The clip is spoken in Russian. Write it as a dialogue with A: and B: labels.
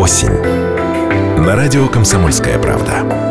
A: осень. На радио «Комсомольская правда».